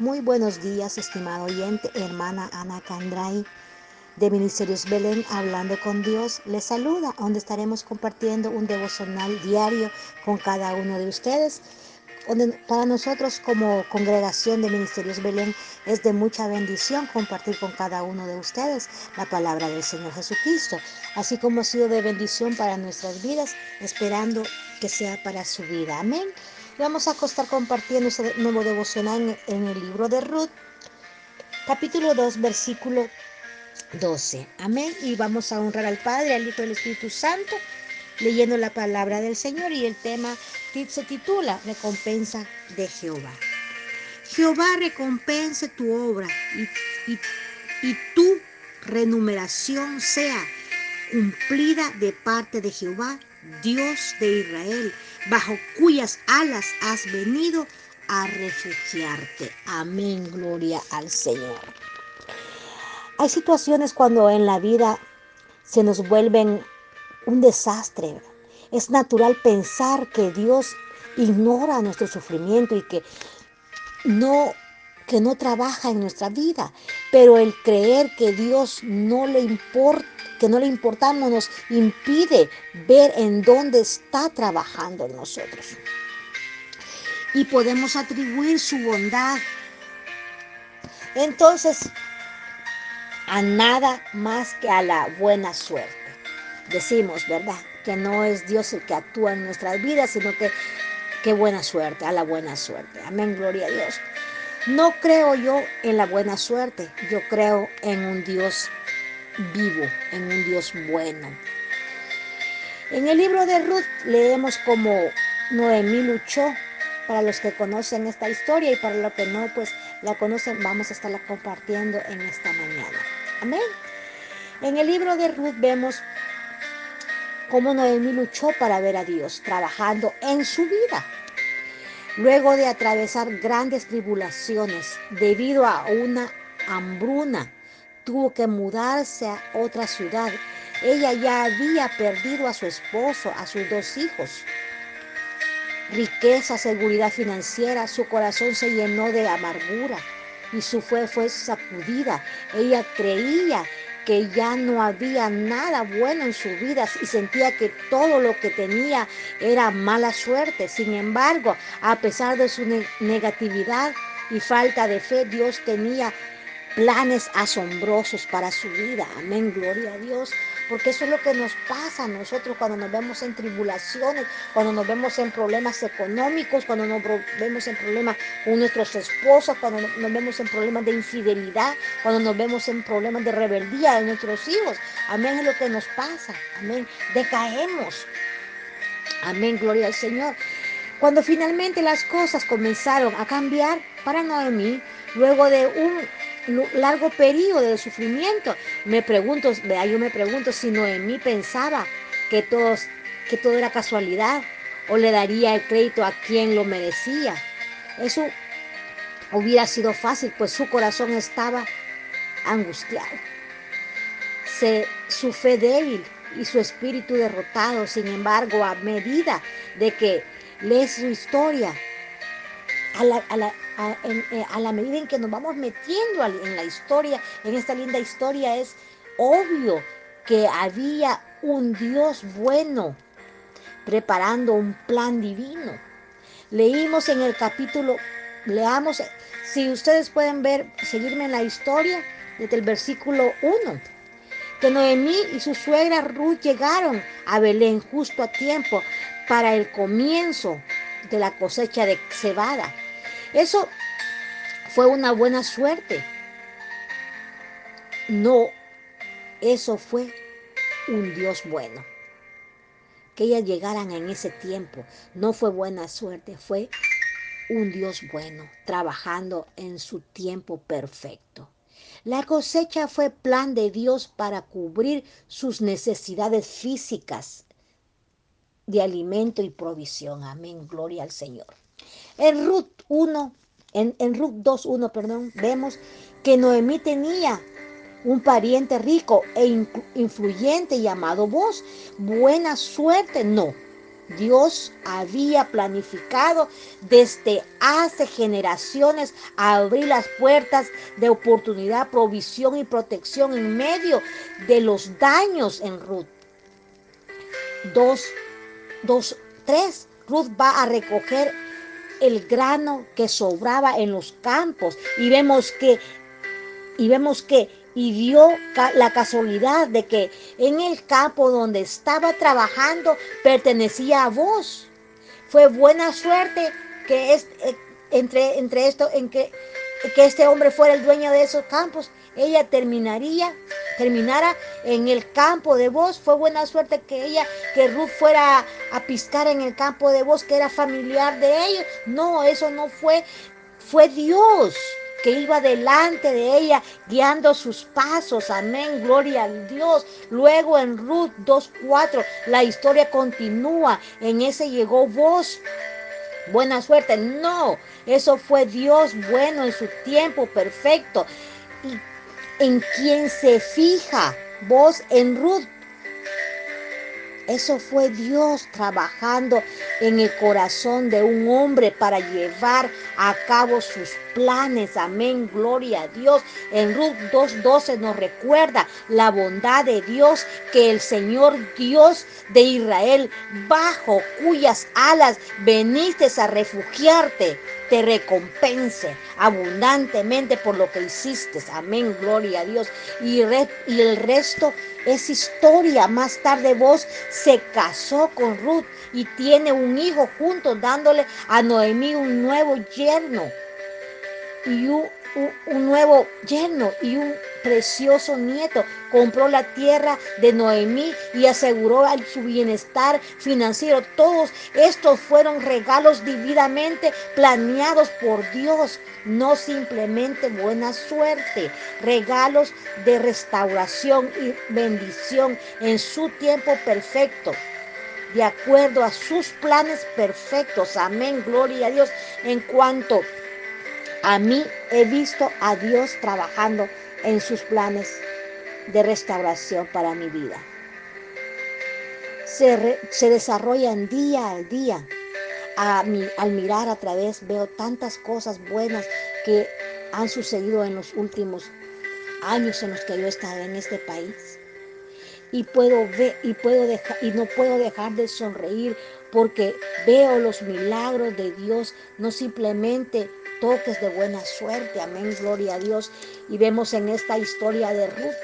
Muy buenos días, estimado oyente, hermana Ana Candray de Ministerios Belén, hablando con Dios. Les saluda, donde estaremos compartiendo un devocional diario con cada uno de ustedes. Para nosotros como congregación de Ministerios Belén es de mucha bendición compartir con cada uno de ustedes la palabra del Señor Jesucristo, así como ha sido de bendición para nuestras vidas, esperando que sea para su vida. Amén. Vamos a estar compartiendo este nuevo devocional en, el libro de Ruth, capítulo 2, versículo 12. Amén. Y vamos a honrar al Padre, al Hijo y al Espíritu Santo, leyendo la palabra del Señor. Y el tema se titula Recompensa de Jehová. Jehová recompense tu obra y, y, tu renumeración sea cumplida de parte de Jehová, Dios de Israel bajo cuyas alas has venido a refugiarte. Amén, gloria al Señor. Hay situaciones cuando en la vida se nos vuelven un desastre. Es natural pensar que Dios ignora nuestro sufrimiento y que no que no trabaja en nuestra vida, pero el creer que Dios no le importa que no le importamos nos impide ver en dónde está trabajando en nosotros. Y podemos atribuir su bondad. Entonces, a nada más que a la buena suerte. Decimos, ¿verdad? Que no es Dios el que actúa en nuestras vidas, sino que qué buena suerte, a la buena suerte. Amén, gloria a Dios. No creo yo en la buena suerte, yo creo en un Dios vivo, en un Dios bueno. En el libro de Ruth leemos como Noemí luchó. Para los que conocen esta historia y para los que no, pues la conocen, vamos a estarla compartiendo en esta mañana. Amén. En el libro de Ruth vemos cómo Noemí luchó para ver a Dios trabajando en su vida. Luego de atravesar grandes tribulaciones debido a una hambruna tuvo que mudarse a otra ciudad. Ella ya había perdido a su esposo, a sus dos hijos. Riqueza, seguridad financiera, su corazón se llenó de amargura y su fe fue sacudida. Ella creía que ya no había nada bueno en su vida y sentía que todo lo que tenía era mala suerte. Sin embargo, a pesar de su negatividad y falta de fe, Dios tenía planes asombrosos para su vida. Amén, gloria a Dios. Porque eso es lo que nos pasa a nosotros cuando nos vemos en tribulaciones, cuando nos vemos en problemas económicos, cuando nos vemos en problemas con nuestros esposos, cuando nos vemos en problemas de infidelidad, cuando nos vemos en problemas de rebeldía de nuestros hijos. Amén, es lo que nos pasa. Amén, decaemos. Amén, gloria al Señor. Cuando finalmente las cosas comenzaron a cambiar para Noemí, luego de un largo periodo de sufrimiento. Me pregunto, yo me pregunto si Noemí pensaba que, todos, que todo era casualidad o le daría el crédito a quien lo merecía. Eso hubiera sido fácil, pues su corazón estaba angustiado. Se, su fe débil y su espíritu derrotado, sin embargo, a medida de que lee su historia, a la, a la, eh, a, la medida en que nos vamos metiendo en la historia, en esta linda historia, es obvio que había un Dios bueno preparando un plan divino. Leímos en el capítulo, leamos, si ustedes pueden ver, seguirme en la historia, desde el versículo 1, que Noemí y su suegra Ruth llegaron a Belén justo a tiempo para el comienzo de la cosecha de cebada. Eso fue una buena suerte. No, eso fue un Dios bueno. Que ellas llegaran en ese tiempo no fue buena suerte, fue un Dios bueno, trabajando en su tiempo perfecto. La cosecha fue plan de Dios para cubrir sus necesidades físicas de alimento y provisión. Amén, gloria al Señor. En Ruth 1, en, en Ruth 2.1, perdón, vemos que Noemí tenía un pariente rico e influyente llamado vos. Buena suerte, no. Dios había planificado desde hace generaciones abrir las puertas de oportunidad, provisión y protección en medio de los daños en Ruth. Dos, dos, tres. Ruth va a recoger el grano que sobraba en los campos y vemos que y vemos que y dio la casualidad de que en el campo donde estaba trabajando pertenecía a vos. Fue buena suerte que es, eh, entre, entre esto, en que, que este hombre fuera el dueño de esos campos. Ella terminaría, terminara en el campo de vos. Fue buena suerte que ella, que Ruth fuera a, piscar en el campo de vos, que era familiar de ellos. No, eso no fue, fue Dios que iba delante de ella, guiando sus pasos. Amén, gloria a Dios. Luego en Ruth 2.4, la historia continúa. En ese llegó vos. Buena suerte. No, eso fue Dios bueno en su tiempo perfecto. Y en quien se fija vos en Ruth eso fue Dios trabajando en el corazón de un hombre para llevar a cabo sus planes. Amén, gloria a Dios. En Ruth 2.12 nos recuerda la bondad de Dios que el Señor Dios de Israel, bajo cuyas alas veniste a refugiarte, te recompense abundantemente por lo que hiciste. Amén, gloria a Dios. Y, el resto es historia. Más tarde vos se casó con Ruth y tiene un hijo juntos dándole a Noemí un nuevo yerno y un, nuevo yerno y un precioso nieto. Compró la tierra de Noemí y aseguró su bienestar financiero. Todos estos fueron regalos divinamente planeados por Dios, no simplemente buena suerte, regalos de restauración y bendición en su tiempo perfecto de acuerdo a sus planes perfectos. Amén, gloria a Dios. En cuanto a mí he visto a Dios trabajando en sus planes de restauración para mi vida. Se, desarrollan día a día. A al mirar a través veo tantas cosas buenas que han sucedido en los últimos años en los que yo he estado en este país. Y puedo ver y puedo dejar y no puedo dejar de sonreír porque veo los milagros de Dios, no simplemente toques de buena suerte. Amén, gloria a Dios. Y vemos en esta historia de Ruth.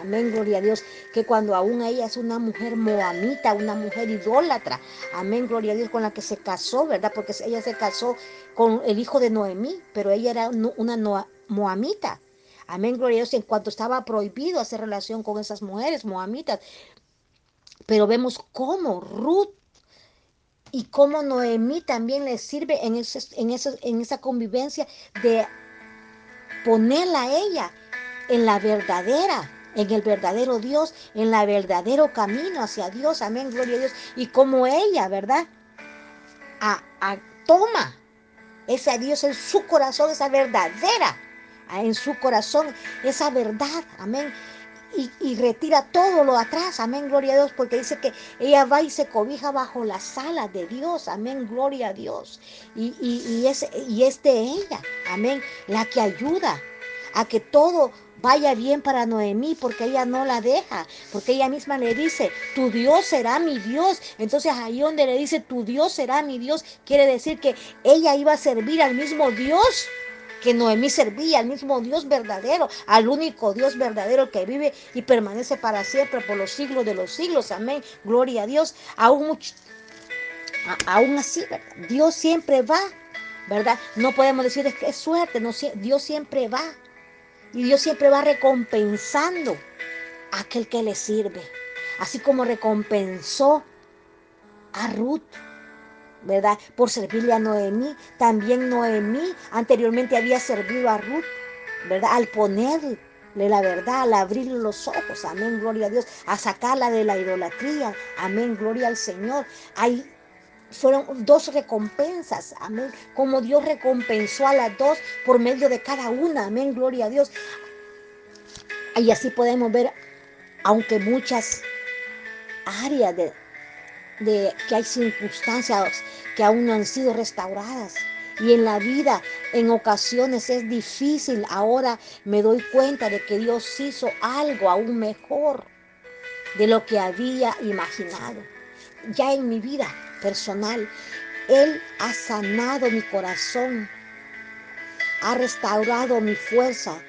Amén, gloria a Dios, que cuando aún ella es una mujer moamita, una mujer idólatra, amén, gloria a Dios, con la que se casó, ¿verdad? Porque ella se casó con el hijo de Noemí, pero ella era una moamita. Amén, gloria a Dios, en cuanto estaba prohibido hacer relación con esas mujeres moamitas. Pero vemos cómo Ruth y cómo Noemí también le sirve en, en, en esa convivencia de ponerla a ella en la verdadera, en el verdadero Dios, en la verdadero camino hacia Dios. Amén, gloria a Dios. Y como ella, ¿verdad? A, toma ese Dios en su corazón, esa verdadera, en su corazón, esa verdad. Amén y, retira todo lo atrás, amén, gloria a Dios, porque dice que ella va y se cobija bajo las alas de Dios, amén, gloria a Dios. Y, y, es, y es de ella, amén, la que ayuda a que todo vaya bien para Noemí, porque ella no la deja, porque ella misma le dice, tu Dios será mi Dios. Entonces ahí donde le dice, tu Dios será mi Dios, quiere decir que ella iba a servir al mismo Dios que Noemí servía al mismo Dios verdadero, al único Dios verdadero que vive y permanece para siempre por los siglos de los siglos. Amén. Gloria a Dios. Aún, aún así, Dios siempre va, ¿verdad? No podemos decir que es suerte, no, Dios siempre va. Y Dios siempre va recompensando a aquel que le sirve. Así como recompensó a Ruth ¿verdad? Por servirle a Noemí. También Noemí anteriormente había servido a Ruth, ¿verdad? Al ponerle la verdad, al abrirle los ojos, amén, gloria a Dios, a sacarla de la idolatría, amén, gloria al Señor. Hay fueron dos recompensas, amén, como Dios recompensó a las dos por medio de cada una, amén, gloria a Dios. Y así podemos ver, aunque muchas áreas de, de que hay circunstancias que aún no han sido restauradas. Y en la vida en ocasiones es difícil. Ahora me doy cuenta de que Dios hizo algo aún mejor de lo que había imaginado. Ya en mi vida personal, Él ha sanado mi corazón, ha restaurado mi fuerza,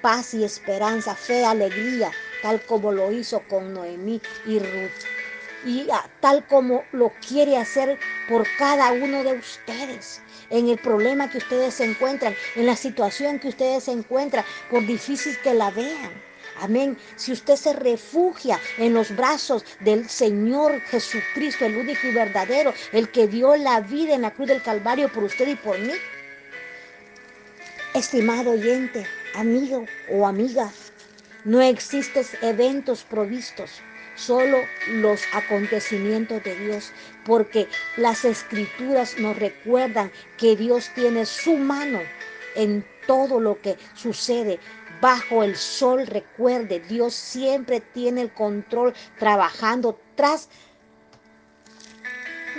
paz y esperanza, fe, alegría, tal como lo hizo con Noemí y Ruth. Y tal como lo quiere hacer por cada uno de ustedes, en el problema que ustedes se encuentran, en la situación que ustedes se encuentran, por difícil que la vean. Amén. Si usted se refugia en los brazos del Señor Jesucristo, el único y verdadero, el que dio la vida en la cruz del Calvario por usted y por mí. Estimado oyente, amigo o amiga, no existen eventos provistos, solo los acontecimientos de Dios, porque las escrituras nos recuerdan que Dios tiene su mano en todo lo que sucede bajo el sol. Recuerde, Dios siempre tiene el control trabajando tras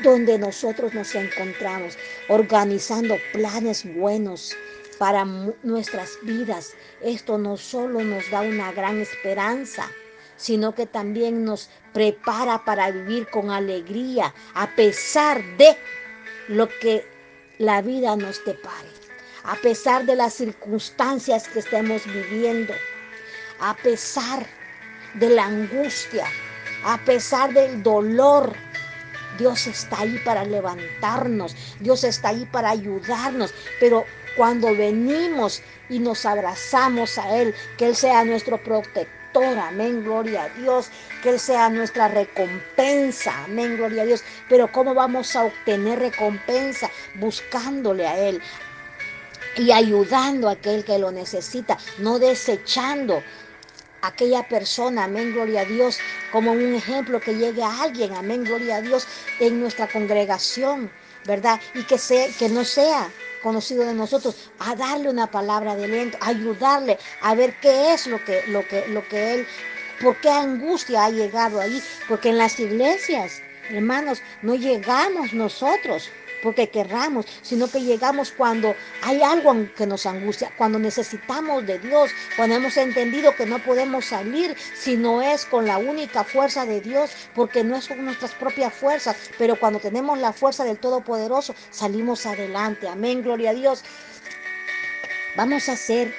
donde nosotros nos encontramos, organizando planes buenos para nuestras vidas. Esto no solo nos da una gran esperanza, sino que también nos prepara para vivir con alegría a pesar de lo que la vida nos depare a pesar de las circunstancias que estemos viviendo, a pesar de la angustia, a pesar del dolor. Dios está ahí para levantarnos, Dios está ahí para ayudarnos, pero cuando venimos y nos abrazamos a Él, que Él sea nuestro protector, amén, gloria a Dios, que sea nuestra recompensa, amén, gloria a Dios. Pero ¿cómo vamos a obtener recompensa? Buscándole a Él, y ayudando a aquel que lo necesita, no desechando a aquella persona, amén, gloria a Dios, como un ejemplo que llegue a alguien, amén, gloria a Dios, en nuestra congregación, ¿verdad? Y que, sea, que no sea conocido de nosotros, a darle una palabra de aliento, ayudarle a ver qué es lo que, lo que, lo que él, por qué angustia ha llegado ahí, porque en las iglesias, hermanos, no llegamos nosotros porque querramos, sino que llegamos cuando hay algo que nos angustia, cuando necesitamos de Dios, cuando hemos entendido que no podemos salir si no es con la única fuerza de Dios, porque no es con nuestras propias fuerzas, pero cuando tenemos la fuerza del Todopoderoso, salimos adelante. Amén, gloria a Dios. Vamos a hacer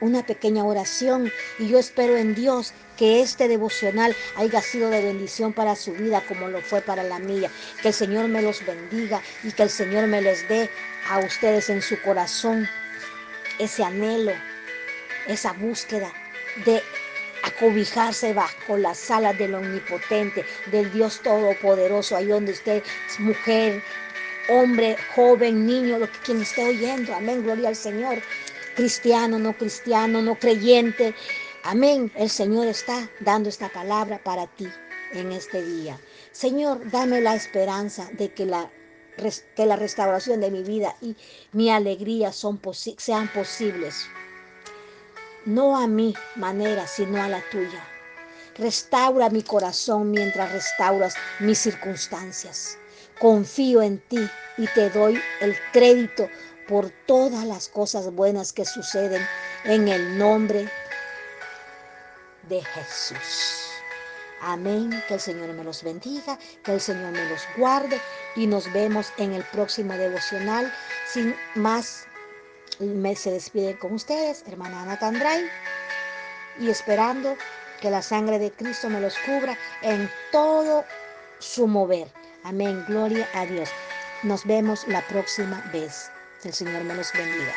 una pequeña oración y yo espero en Dios que este devocional haya sido de bendición para su vida como lo fue para la mía. Que el Señor me los bendiga y que el Señor me les dé a ustedes en su corazón ese anhelo, esa búsqueda de acobijarse bajo las alas del omnipotente, del Dios todopoderoso, ahí donde usted mujer, hombre, joven, niño, lo que quien esté oyendo. Amén, gloria al Señor cristiano, no cristiano, no creyente. Amén. El Señor está dando esta palabra para ti en este día. Señor, dame la esperanza de que la, que la restauración de mi vida y mi alegría sean posibles. No a mi manera, sino a la tuya. Restaura mi corazón mientras restauras mis circunstancias. Confío en ti y te doy el crédito por todas las cosas buenas que suceden en el nombre de Jesús. Amén. Que el Señor me los bendiga, que el Señor me los guarde y nos vemos en el próximo devocional. Sin más, me se despide con ustedes, hermana Ana Candray, y esperando que la sangre de Cristo me los cubra en todo su mover. Amén. Gloria a Dios. Nos vemos la próxima vez. El Señor me los bendiga.